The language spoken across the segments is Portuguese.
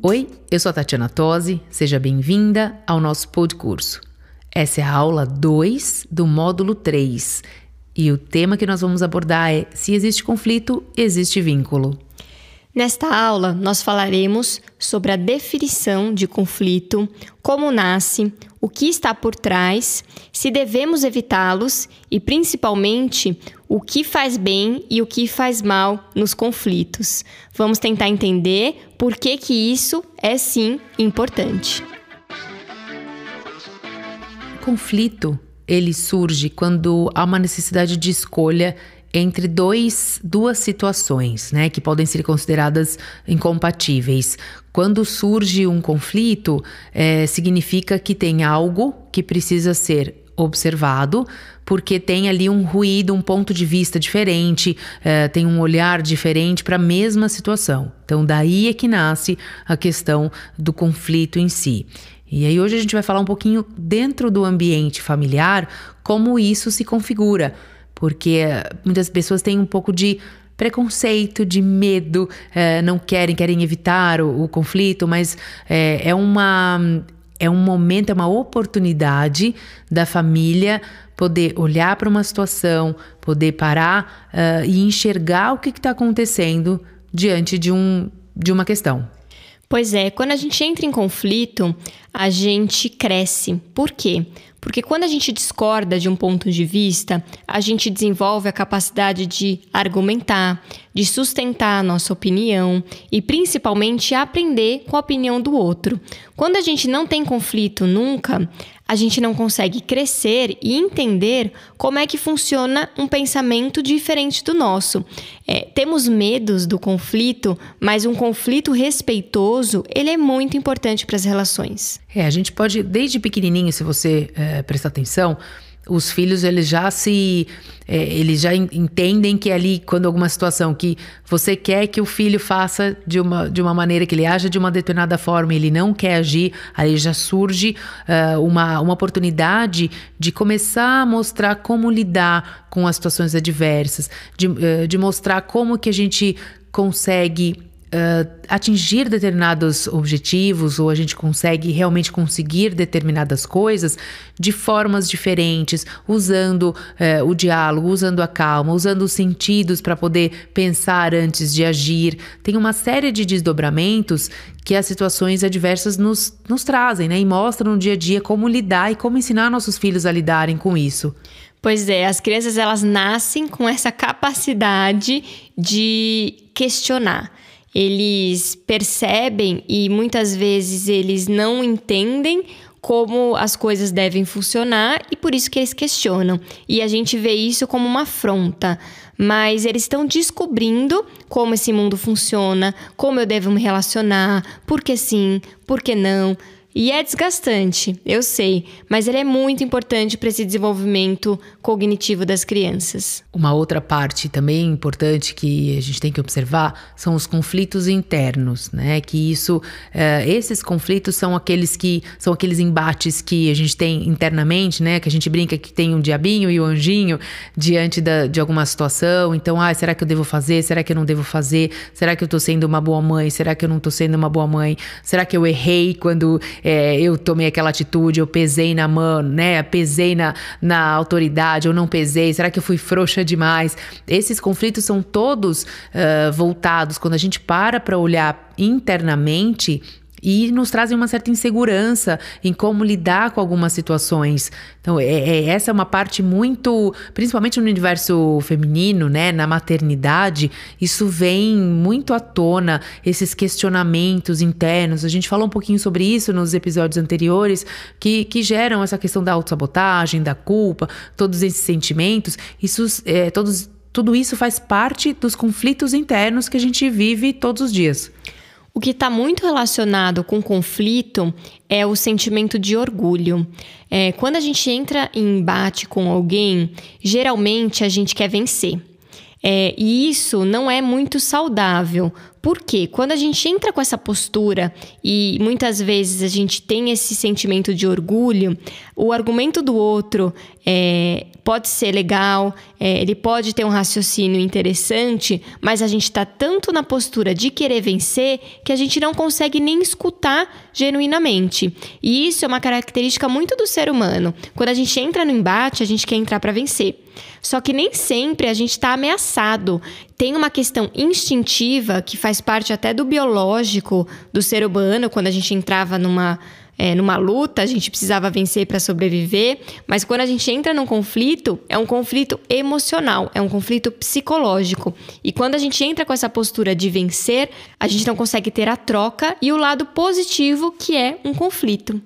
Oi, eu sou a Tatiana Tosi, seja bem-vinda ao nosso podcurso. Essa é a aula 2 do módulo 3 e o tema que nós vamos abordar é: se existe conflito, existe vínculo. Nesta aula, nós falaremos sobre a definição de conflito, como nasce, o que está por trás, se devemos evitá-los e, principalmente, o que faz bem e o que faz mal nos conflitos. Vamos tentar entender por que, que isso é sim importante. Conflito ele surge quando há uma necessidade de escolha entre dois, duas situações, né, que podem ser consideradas incompatíveis. Quando surge um conflito, é, significa que tem algo que precisa ser observado, porque tem ali um ruído, um ponto de vista diferente, é, tem um olhar diferente para a mesma situação. Então, daí é que nasce a questão do conflito em si. E aí, hoje a gente vai falar um pouquinho dentro do ambiente familiar como isso se configura porque muitas pessoas têm um pouco de preconceito, de medo, é, não querem, querem evitar o, o conflito, mas é, é, uma é um momento, é uma oportunidade da família poder olhar para uma situação, poder parar uh, e enxergar o que está acontecendo diante de, um, de uma questão. Pois é, quando a gente entra em conflito, a gente cresce. Por quê? Porque quando a gente discorda de um ponto de vista, a gente desenvolve a capacidade de argumentar, de sustentar a nossa opinião e principalmente aprender com a opinião do outro. Quando a gente não tem conflito nunca, a gente não consegue crescer e entender como é que funciona um pensamento diferente do nosso. É, temos medos do conflito, mas um conflito respeitoso ele é muito importante para as relações. É, a gente pode desde pequenininho, se você é, prestar atenção, os filhos eles já se é, eles já entendem que ali quando alguma situação que você quer que o filho faça de uma, de uma maneira que ele haja de uma determinada forma ele não quer agir aí já surge uh, uma, uma oportunidade de começar a mostrar como lidar com as situações adversas de, uh, de mostrar como que a gente consegue uh, atingir determinados objetivos ou a gente consegue realmente conseguir determinadas coisas de formas diferentes, usando uh, o diálogo, usando a calma, usando os sentidos para poder pensar antes de agir. Tem uma série de desdobramentos que as situações adversas nos, nos trazem, né? E mostram no dia a dia como lidar e como ensinar nossos filhos a lidarem com isso. Pois é, as crianças elas nascem com essa capacidade de questionar eles percebem e muitas vezes eles não entendem como as coisas devem funcionar e por isso que eles questionam. E a gente vê isso como uma afronta. Mas eles estão descobrindo como esse mundo funciona, como eu devo me relacionar, por que sim, por que não. E é desgastante, eu sei, mas ele é muito importante para esse desenvolvimento cognitivo das crianças. Uma outra parte também importante que a gente tem que observar são os conflitos internos, né? Que isso, uh, esses conflitos são aqueles que são aqueles embates que a gente tem internamente, né? Que a gente brinca que tem um diabinho e o um anjinho diante da, de alguma situação. Então, ah, será que eu devo fazer? Será que eu não devo fazer? Será que eu estou sendo uma boa mãe? Será que eu não estou sendo uma boa mãe? Será que eu errei quando é, eu tomei aquela atitude, eu pesei na mão, né? Pesei na, na autoridade, eu não pesei, será que eu fui frouxa demais? Esses conflitos são todos uh, voltados, quando a gente para para olhar internamente, e nos trazem uma certa insegurança em como lidar com algumas situações. Então, é, é, essa é uma parte muito, principalmente no universo feminino, né, na maternidade, isso vem muito à tona, esses questionamentos internos. A gente falou um pouquinho sobre isso nos episódios anteriores, que, que geram essa questão da autossabotagem, da culpa, todos esses sentimentos. Isso, é, todos, tudo isso faz parte dos conflitos internos que a gente vive todos os dias. O que está muito relacionado com conflito é o sentimento de orgulho. É, quando a gente entra em embate com alguém, geralmente a gente quer vencer. É, e isso não é muito saudável. Porque quando a gente entra com essa postura e muitas vezes a gente tem esse sentimento de orgulho, o argumento do outro é, pode ser legal, é, ele pode ter um raciocínio interessante, mas a gente está tanto na postura de querer vencer que a gente não consegue nem escutar genuinamente. E isso é uma característica muito do ser humano. Quando a gente entra no embate, a gente quer entrar para vencer. Só que nem sempre a gente está ameaçado. Tem uma questão instintiva que faz parte até do biológico do ser humano, quando a gente entrava numa é, numa luta, a gente precisava vencer para sobreviver, mas quando a gente entra num conflito, é um conflito emocional, é um conflito psicológico. E quando a gente entra com essa postura de vencer, a gente não consegue ter a troca e o lado positivo que é um conflito.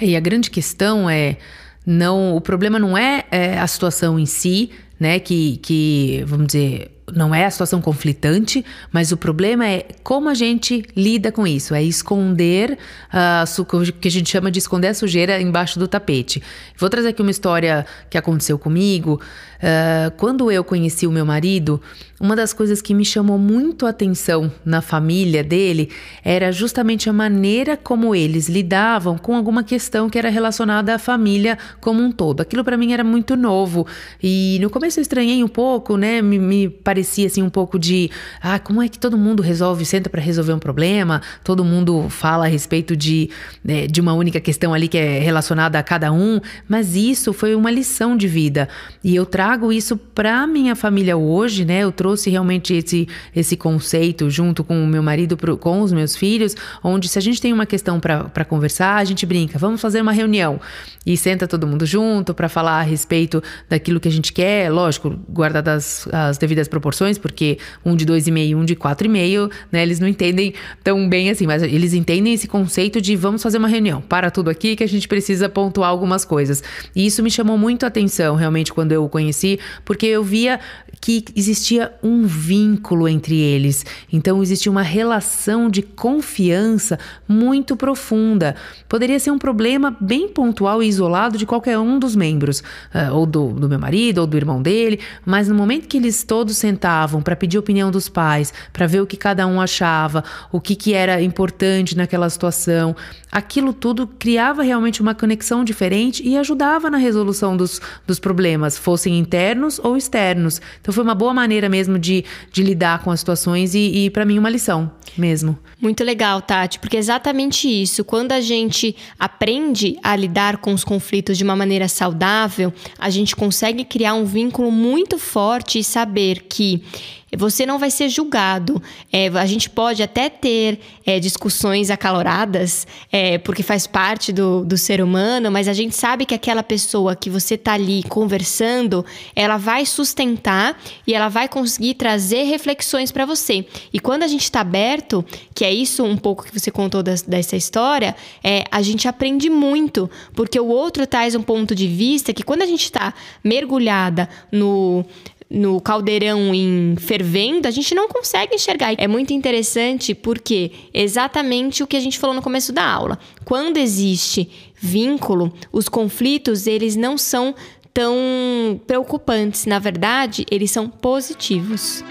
E a grande questão é não, o problema não é, é a situação em si, né? Que, que vamos dizer não é a situação conflitante, mas o problema é como a gente lida com isso. É esconder uh, o que a gente chama de esconder a sujeira embaixo do tapete. Vou trazer aqui uma história que aconteceu comigo. Uh, quando eu conheci o meu marido, uma das coisas que me chamou muito a atenção na família dele era justamente a maneira como eles lidavam com alguma questão que era relacionada à família como um todo. Aquilo para mim era muito novo e no começo eu estranhei um pouco, né? Me, me parecia assim um pouco de, ah, como é que todo mundo resolve, senta para resolver um problema, todo mundo fala a respeito de, né, de uma única questão ali que é relacionada a cada um, mas isso foi uma lição de vida. E eu trago isso para minha família hoje, né? Eu trouxe realmente esse, esse conceito junto com o meu marido, pro, com os meus filhos, onde se a gente tem uma questão para conversar, a gente brinca, vamos fazer uma reunião e senta todo mundo junto para falar a respeito daquilo que a gente quer, lógico, guardadas as devidas proporções proporções, porque um de 2,5 e um de 4,5, né? Eles não entendem tão bem assim, mas eles entendem esse conceito de vamos fazer uma reunião, para tudo aqui que a gente precisa pontuar algumas coisas. E isso me chamou muito a atenção, realmente, quando eu o conheci, porque eu via que existia um vínculo entre eles. Então existia uma relação de confiança muito profunda. Poderia ser um problema bem pontual e isolado de qualquer um dos membros, uh, ou do, do meu marido, ou do irmão dele, mas no momento que eles todos sentavam para pedir opinião dos pais, para ver o que cada um achava, o que, que era importante naquela situação. Aquilo tudo criava realmente uma conexão diferente e ajudava na resolução dos, dos problemas, fossem internos ou externos. Então foi uma boa maneira mesmo de, de lidar com as situações e, e para mim, uma lição mesmo. Muito legal, Tati, porque é exatamente isso. Quando a gente aprende a lidar com os conflitos de uma maneira saudável, a gente consegue criar um vínculo muito forte e saber que que você não vai ser julgado. É, a gente pode até ter é, discussões acaloradas, é, porque faz parte do, do ser humano, mas a gente sabe que aquela pessoa que você está ali conversando, ela vai sustentar e ela vai conseguir trazer reflexões para você. E quando a gente está aberto, que é isso um pouco que você contou das, dessa história, é, a gente aprende muito, porque o outro traz um ponto de vista que quando a gente está mergulhada no no caldeirão em fervendo, a gente não consegue enxergar. É muito interessante porque exatamente o que a gente falou no começo da aula. Quando existe vínculo, os conflitos eles não são tão preocupantes, na verdade, eles são positivos.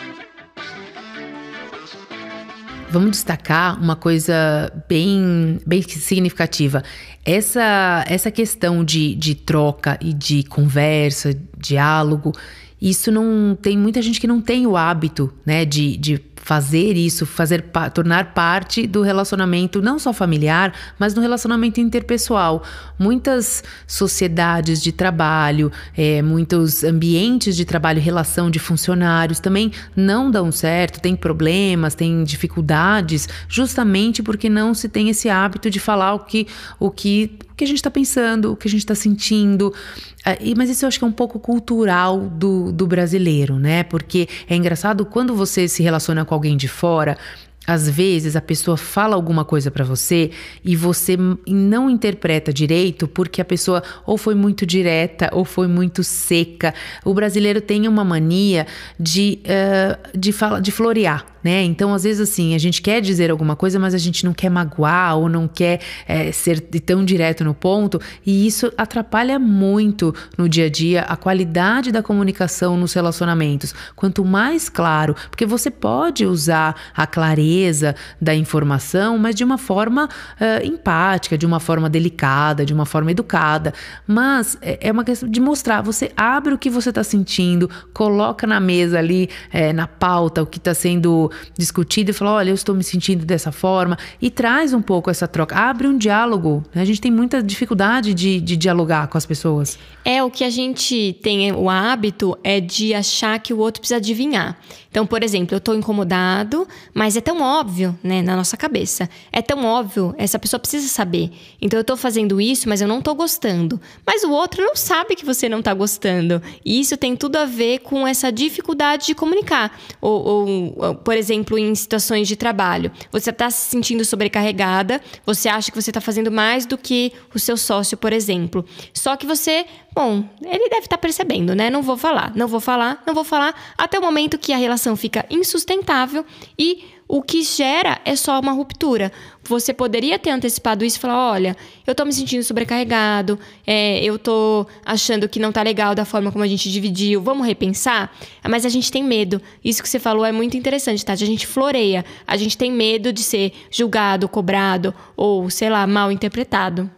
Vamos destacar uma coisa bem, bem significativa. Essa, essa questão de, de troca e de conversa, diálogo, isso não tem muita gente que não tem o hábito, né, de, de fazer isso, fazer tornar parte do relacionamento não só familiar, mas no relacionamento interpessoal. Muitas sociedades de trabalho, é, muitos ambientes de trabalho, relação de funcionários também não dão certo, tem problemas, tem dificuldades, justamente porque não se tem esse hábito de falar o que o que o que a gente está pensando, o que a gente está sentindo. Ah, mas isso eu acho que é um pouco cultural do, do brasileiro, né? Porque é engraçado quando você se relaciona com alguém de fora, às vezes a pessoa fala alguma coisa para você e você não interpreta direito porque a pessoa ou foi muito direta ou foi muito seca. O brasileiro tem uma mania de, uh, de, fala, de florear né? Então, às vezes, assim, a gente quer dizer alguma coisa, mas a gente não quer magoar ou não quer é, ser tão direto no ponto, e isso atrapalha muito no dia a dia a qualidade da comunicação nos relacionamentos. Quanto mais claro, porque você pode usar a clareza da informação, mas de uma forma uh, empática, de uma forma delicada, de uma forma educada, mas é, é uma questão de mostrar. Você abre o que você está sentindo, coloca na mesa ali, é, na pauta, o que está sendo discutido e fala: olha, eu estou me sentindo dessa forma, e traz um pouco essa troca. Abre um diálogo. Né? A gente tem muita dificuldade de, de dialogar com as pessoas. É, o que a gente tem o hábito é de achar que o outro precisa adivinhar. Então, por exemplo, eu estou incomodado, mas é tão óbvio, né, na nossa cabeça. É tão óbvio, essa pessoa precisa saber. Então, eu estou fazendo isso, mas eu não estou gostando. Mas o outro não sabe que você não está gostando. E isso tem tudo a ver com essa dificuldade de comunicar. Ou, ou, ou por exemplo, em situações de trabalho. Você está se sentindo sobrecarregada, você acha que você está fazendo mais do que o seu sócio, por exemplo. Só que você Bom, ele deve estar tá percebendo, né? Não vou falar, não vou falar, não vou falar, até o momento que a relação fica insustentável e o que gera é só uma ruptura. Você poderia ter antecipado isso e falar: olha, eu tô me sentindo sobrecarregado, é, eu tô achando que não tá legal da forma como a gente dividiu, vamos repensar? Mas a gente tem medo. Isso que você falou é muito interessante, tá? A gente floreia, a gente tem medo de ser julgado, cobrado ou, sei lá, mal interpretado.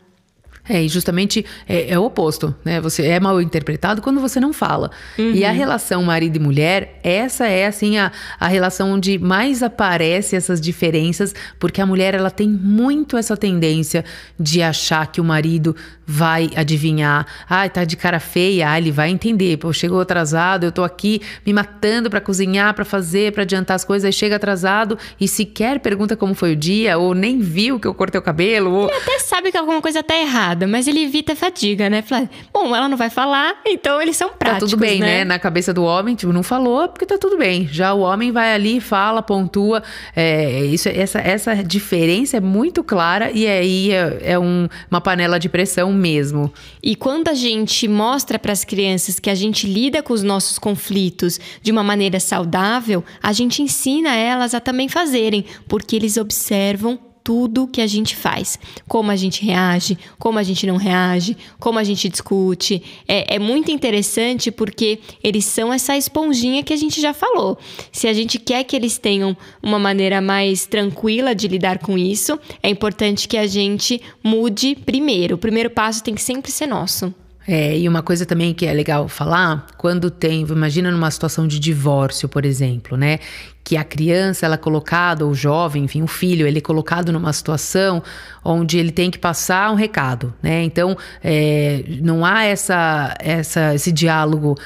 É, e justamente é, é, o oposto, né? Você é mal interpretado quando você não fala. Uhum. E a relação marido e mulher, essa é assim a, a relação onde mais aparece essas diferenças, porque a mulher ela tem muito essa tendência de achar que o marido vai adivinhar. Ah, tá de cara feia, ah, ele vai entender. Pô, chegou atrasado, eu tô aqui me matando para cozinhar, para fazer, para adiantar as coisas, aí chega atrasado e sequer pergunta como foi o dia, ou nem viu que eu cortei o cabelo. Ou... Ele até sabe que alguma coisa tá errada mas ele evita a fadiga, né? Fala, bom, ela não vai falar, então eles são práticos, Tá tudo bem, né? né? Na cabeça do homem, tipo, não falou porque tá tudo bem. Já o homem vai ali, fala, pontua. É, isso, essa, essa diferença é muito clara e aí é, é um, uma panela de pressão mesmo. E quando a gente mostra para as crianças que a gente lida com os nossos conflitos de uma maneira saudável, a gente ensina elas a também fazerem, porque eles observam tudo que a gente faz. Como a gente reage, como a gente não reage, como a gente discute. É, é muito interessante porque eles são essa esponjinha que a gente já falou. Se a gente quer que eles tenham uma maneira mais tranquila de lidar com isso, é importante que a gente mude primeiro. O primeiro passo tem que sempre ser nosso. É, e uma coisa também que é legal falar, quando tem, imagina numa situação de divórcio, por exemplo, né? Que a criança ela é colocada, ou o jovem, enfim, o filho, ele é colocado numa situação onde ele tem que passar um recado, né? Então, é, não há essa, essa, esse diálogo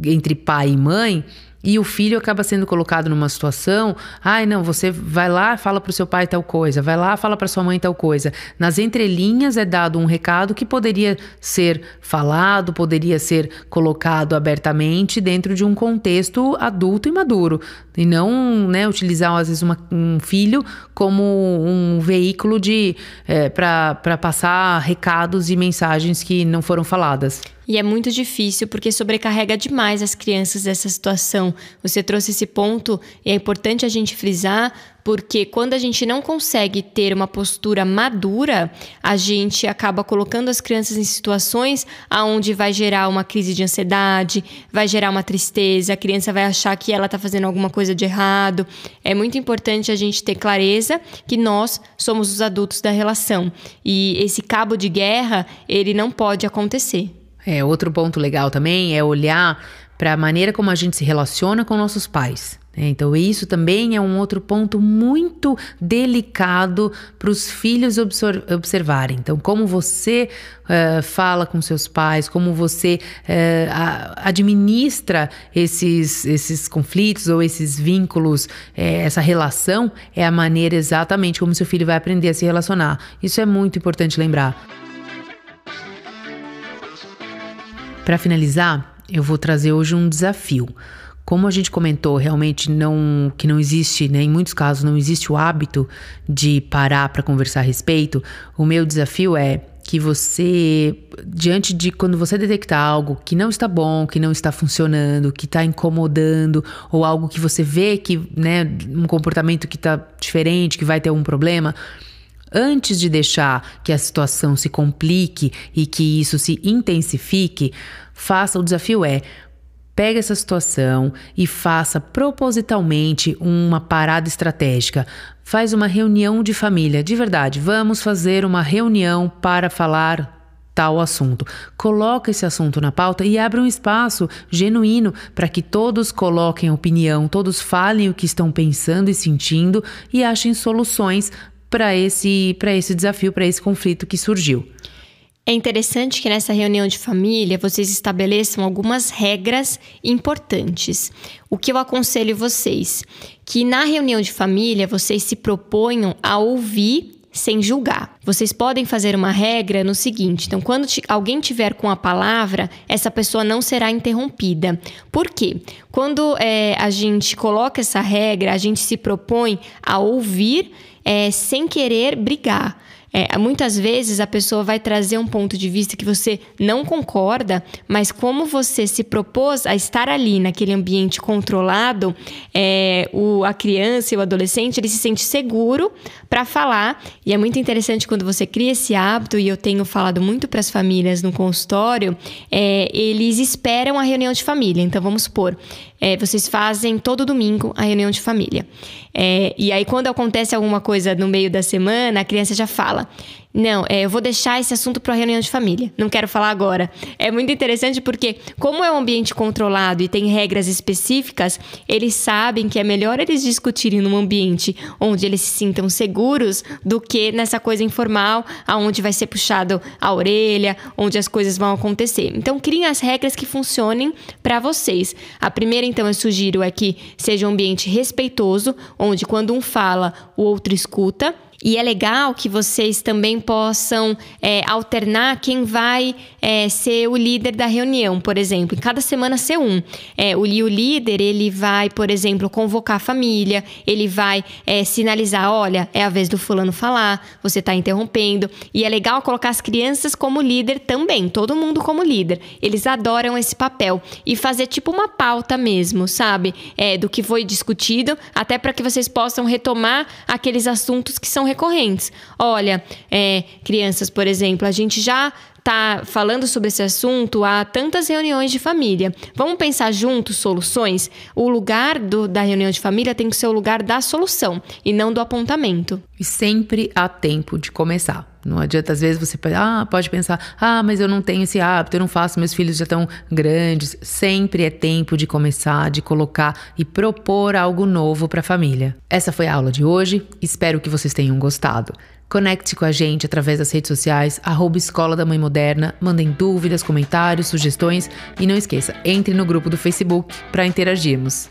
entre pai e mãe e o filho acaba sendo colocado numa situação, ai não, você vai lá, fala para o seu pai tal coisa, vai lá, fala para sua mãe tal coisa. Nas entrelinhas é dado um recado que poderia ser falado, poderia ser colocado abertamente dentro de um contexto adulto e maduro, e não, né, utilizar às vezes uma, um filho como um veículo de é, para passar recados e mensagens que não foram faladas. E é muito difícil porque sobrecarrega demais as crianças dessa situação. Você trouxe esse ponto e é importante a gente frisar porque quando a gente não consegue ter uma postura madura, a gente acaba colocando as crianças em situações aonde vai gerar uma crise de ansiedade, vai gerar uma tristeza, a criança vai achar que ela está fazendo alguma coisa de errado. É muito importante a gente ter clareza que nós somos os adultos da relação e esse cabo de guerra, ele não pode acontecer. É, outro ponto legal também é olhar para a maneira como a gente se relaciona com nossos pais. Né? Então, isso também é um outro ponto muito delicado para os filhos observarem. Então, como você uh, fala com seus pais, como você uh, administra esses, esses conflitos ou esses vínculos, uh, essa relação, é a maneira exatamente como seu filho vai aprender a se relacionar. Isso é muito importante lembrar. Para finalizar, eu vou trazer hoje um desafio. Como a gente comentou, realmente não que não existe, né, em muitos casos não existe o hábito de parar para conversar a respeito. O meu desafio é que você, diante de quando você detectar algo que não está bom, que não está funcionando, que está incomodando, ou algo que você vê que, né, um comportamento que está diferente, que vai ter algum problema, antes de deixar que a situação se complique e que isso se intensifique, faça o desafio é Pega essa situação e faça propositalmente uma parada estratégica. Faz uma reunião de família, de verdade. Vamos fazer uma reunião para falar tal assunto. Coloca esse assunto na pauta e abre um espaço genuíno para que todos coloquem opinião, todos falem o que estão pensando e sentindo e achem soluções para esse, esse desafio, para esse conflito que surgiu. É interessante que nessa reunião de família vocês estabeleçam algumas regras importantes. O que eu aconselho vocês? Que na reunião de família vocês se proponham a ouvir sem julgar. Vocês podem fazer uma regra no seguinte: então, quando alguém tiver com a palavra, essa pessoa não será interrompida. Por quê? Quando é, a gente coloca essa regra, a gente se propõe a ouvir é, sem querer brigar. É, muitas vezes a pessoa vai trazer um ponto de vista que você não concorda, mas como você se propôs a estar ali naquele ambiente controlado, é, o, a criança e o adolescente ele se sente seguro para falar. E é muito interessante quando você cria esse hábito, e eu tenho falado muito para as famílias no consultório, é, eles esperam a reunião de família. Então vamos supor, é, vocês fazem todo domingo a reunião de família. É, e aí, quando acontece alguma coisa no meio da semana, a criança já fala: não, é, eu vou deixar esse assunto para a reunião de família. Não quero falar agora. É muito interessante porque, como é um ambiente controlado e tem regras específicas, eles sabem que é melhor eles discutirem num ambiente onde eles se sintam seguros do que nessa coisa informal, aonde vai ser puxado a orelha, onde as coisas vão acontecer. Então, criem as regras que funcionem para vocês. A primeira, então, eu sugiro é que seja um ambiente respeitoso, onde quando um fala, o outro escuta. E é legal que vocês também possam é, alternar quem vai é, ser o líder da reunião, por exemplo. Em cada semana ser um. É, o, o líder, ele vai, por exemplo, convocar a família, ele vai é, sinalizar, olha, é a vez do fulano falar, você está interrompendo. E é legal colocar as crianças como líder também, todo mundo como líder. Eles adoram esse papel. E fazer tipo uma pauta mesmo, sabe? É, do que foi discutido, até para que vocês possam retomar aqueles assuntos que são recorrentes. Olha, é, crianças, por exemplo, a gente já está falando sobre esse assunto há tantas reuniões de família. Vamos pensar juntos soluções? O lugar do, da reunião de família tem que ser o lugar da solução e não do apontamento. E sempre há tempo de começar. Não adianta, às vezes, você ah, pode pensar: ah, mas eu não tenho esse hábito, eu não faço, meus filhos já estão grandes. Sempre é tempo de começar, de colocar e propor algo novo para a família. Essa foi a aula de hoje, espero que vocês tenham gostado. Conecte com a gente através das redes sociais, arroba Escola da Mãe Moderna, mandem dúvidas, comentários, sugestões e não esqueça, entre no grupo do Facebook para interagirmos.